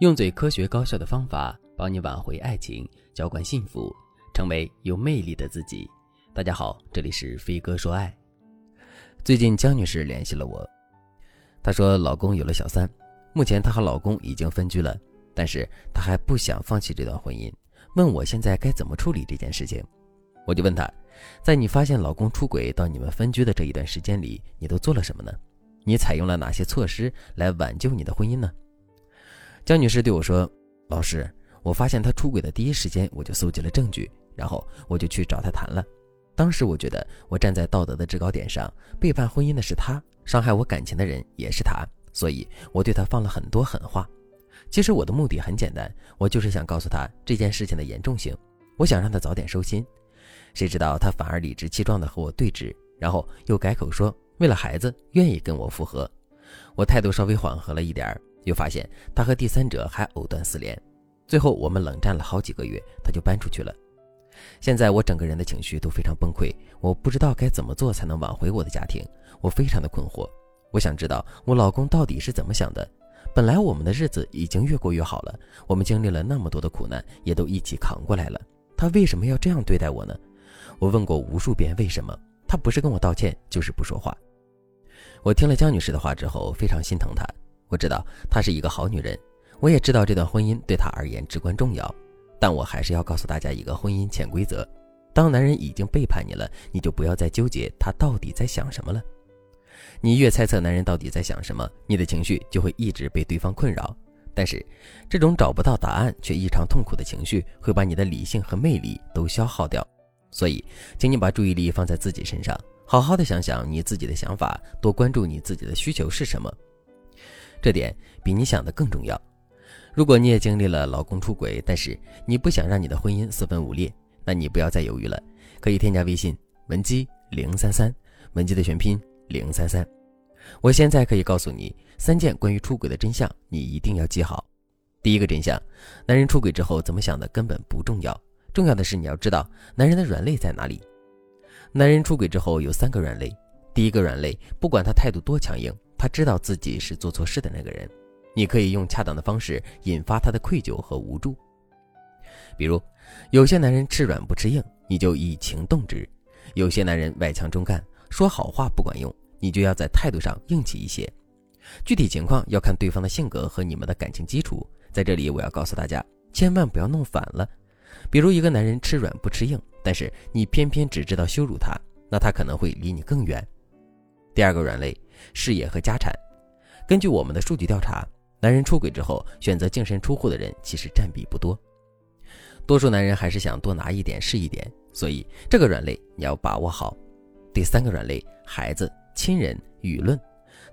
用最科学高效的方法帮你挽回爱情，浇灌幸福，成为有魅力的自己。大家好，这里是飞哥说爱。最近江女士联系了我，她说老公有了小三，目前她和老公已经分居了，但是她还不想放弃这段婚姻，问我现在该怎么处理这件事情。我就问她，在你发现老公出轨到你们分居的这一段时间里，你都做了什么呢？你采用了哪些措施来挽救你的婚姻呢？江女士对我说：“老师，我发现他出轨的第一时间，我就搜集了证据，然后我就去找他谈了。当时我觉得我站在道德的制高点上，背叛婚姻的是他，伤害我感情的人也是他，所以我对他放了很多狠话。其实我的目的很简单，我就是想告诉他这件事情的严重性，我想让他早点收心。谁知道他反而理直气壮地和我对峙，然后又改口说为了孩子愿意跟我复合。我态度稍微缓和了一点儿。”又发现他和第三者还藕断丝连，最后我们冷战了好几个月，他就搬出去了。现在我整个人的情绪都非常崩溃，我不知道该怎么做才能挽回我的家庭，我非常的困惑。我想知道我老公到底是怎么想的。本来我们的日子已经越过越好了，我们经历了那么多的苦难，也都一起扛过来了，他为什么要这样对待我呢？我问过无数遍为什么，他不是跟我道歉，就是不说话。我听了江女士的话之后，非常心疼她。我知道她是一个好女人，我也知道这段婚姻对她而言至关重要，但我还是要告诉大家一个婚姻潜规则：当男人已经背叛你了，你就不要再纠结他到底在想什么了。你越猜测男人到底在想什么，你的情绪就会一直被对方困扰。但是，这种找不到答案却异常痛苦的情绪，会把你的理性和魅力都消耗掉。所以，请你把注意力放在自己身上，好好的想想你自己的想法，多关注你自己的需求是什么。这点比你想的更重要。如果你也经历了老公出轨，但是你不想让你的婚姻四分五裂，那你不要再犹豫了，可以添加微信文姬零三三，文姬的全拼零三三。我现在可以告诉你三件关于出轨的真相，你一定要记好。第一个真相，男人出轨之后怎么想的根本不重要，重要的是你要知道男人的软肋在哪里。男人出轨之后有三个软肋，第一个软肋，不管他态度多强硬。他知道自己是做错事的那个人，你可以用恰当的方式引发他的愧疚和无助。比如，有些男人吃软不吃硬，你就以情动之；有些男人外强中干，说好话不管用，你就要在态度上硬气一些。具体情况要看对方的性格和你们的感情基础。在这里，我要告诉大家，千万不要弄反了。比如，一个男人吃软不吃硬，但是你偏偏只知道羞辱他，那他可能会离你更远。第二个软肋。事业和家产，根据我们的数据调查，男人出轨之后选择净身出户的人其实占比不多，多数男人还是想多拿一点是一点，所以这个软肋你要把握好。第三个软肋，孩子、亲人、舆论，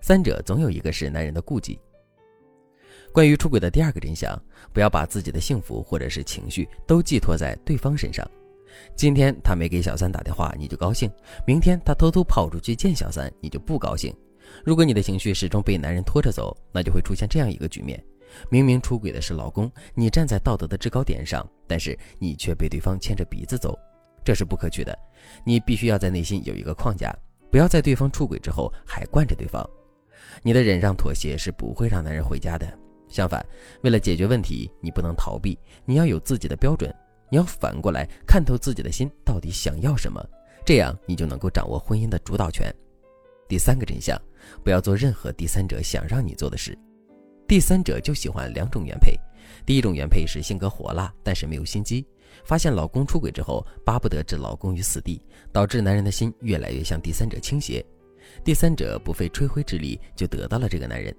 三者总有一个是男人的顾忌。关于出轨的第二个真相，不要把自己的幸福或者是情绪都寄托在对方身上。今天他没给小三打电话，你就高兴；明天他偷偷跑出去见小三，你就不高兴。如果你的情绪始终被男人拖着走，那就会出现这样一个局面：明明出轨的是老公，你站在道德的制高点上，但是你却被对方牵着鼻子走，这是不可取的。你必须要在内心有一个框架，不要在对方出轨之后还惯着对方。你的忍让妥协是不会让男人回家的。相反，为了解决问题，你不能逃避，你要有自己的标准，你要反过来看透自己的心到底想要什么，这样你就能够掌握婚姻的主导权。第三个真相，不要做任何第三者想让你做的事。第三者就喜欢两种原配，第一种原配是性格火辣，但是没有心机，发现老公出轨之后，巴不得置老公于死地，导致男人的心越来越向第三者倾斜。第三者不费吹灰之力就得到了这个男人。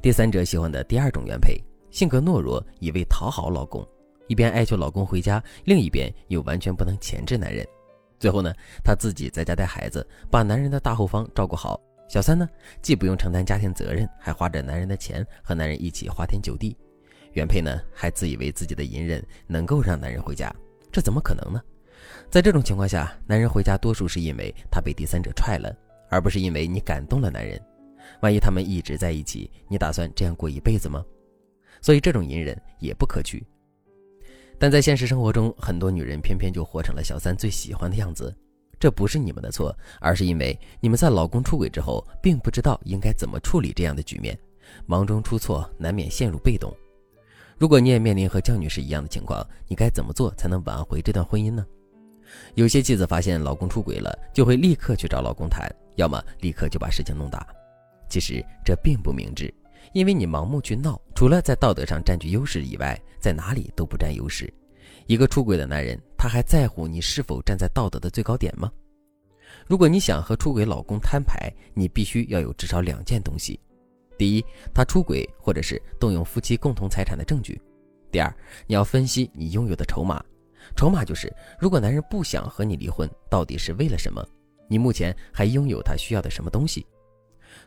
第三者喜欢的第二种原配，性格懦弱，一味讨好老公，一边哀求老公回家，另一边又完全不能钳制男人。最后呢，她自己在家带孩子，把男人的大后方照顾好。小三呢，既不用承担家庭责任，还花着男人的钱和男人一起花天酒地。原配呢，还自以为自己的隐忍能够让男人回家，这怎么可能呢？在这种情况下，男人回家多数是因为他被第三者踹了，而不是因为你感动了男人。万一他们一直在一起，你打算这样过一辈子吗？所以这种隐忍也不可取。但在现实生活中，很多女人偏偏就活成了小三最喜欢的样子。这不是你们的错，而是因为你们在老公出轨之后，并不知道应该怎么处理这样的局面，忙中出错，难免陷入被动。如果你也面临和姜女士一样的情况，你该怎么做才能挽回这段婚姻呢？有些妻子发现老公出轨了，就会立刻去找老公谈，要么立刻就把事情弄大。其实这并不明智，因为你盲目去闹，除了在道德上占据优势以外，在哪里都不占优势。一个出轨的男人，他还在乎你是否站在道德的最高点吗？如果你想和出轨老公摊牌，你必须要有至少两件东西：第一，他出轨或者是动用夫妻共同财产的证据；第二，你要分析你拥有的筹码。筹码就是，如果男人不想和你离婚，到底是为了什么？你目前还拥有他需要的什么东西？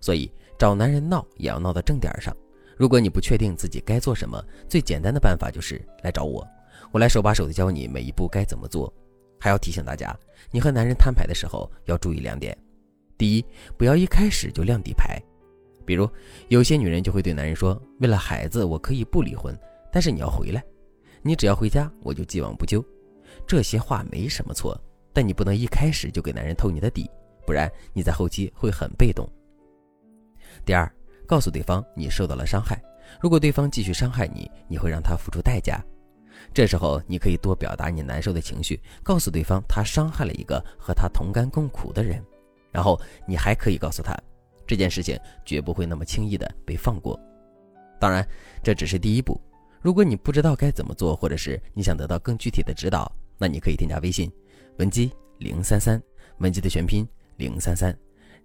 所以找男人闹也要闹到正点上。如果你不确定自己该做什么，最简单的办法就是来找我，我来手把手的教你每一步该怎么做。还要提醒大家，你和男人摊牌的时候要注意两点：第一，不要一开始就亮底牌。比如有些女人就会对男人说：“为了孩子，我可以不离婚，但是你要回来。你只要回家，我就既往不咎。”这些话没什么错，但你不能一开始就给男人透你的底，不然你在后期会很被动。第二，告诉对方你受到了伤害，如果对方继续伤害你，你会让他付出代价。这时候你可以多表达你难受的情绪，告诉对方他伤害了一个和他同甘共苦的人，然后你还可以告诉他，这件事情绝不会那么轻易的被放过。当然，这只是第一步。如果你不知道该怎么做，或者是你想得到更具体的指导，那你可以添加微信文姬零三三，文姬的全拼零三三，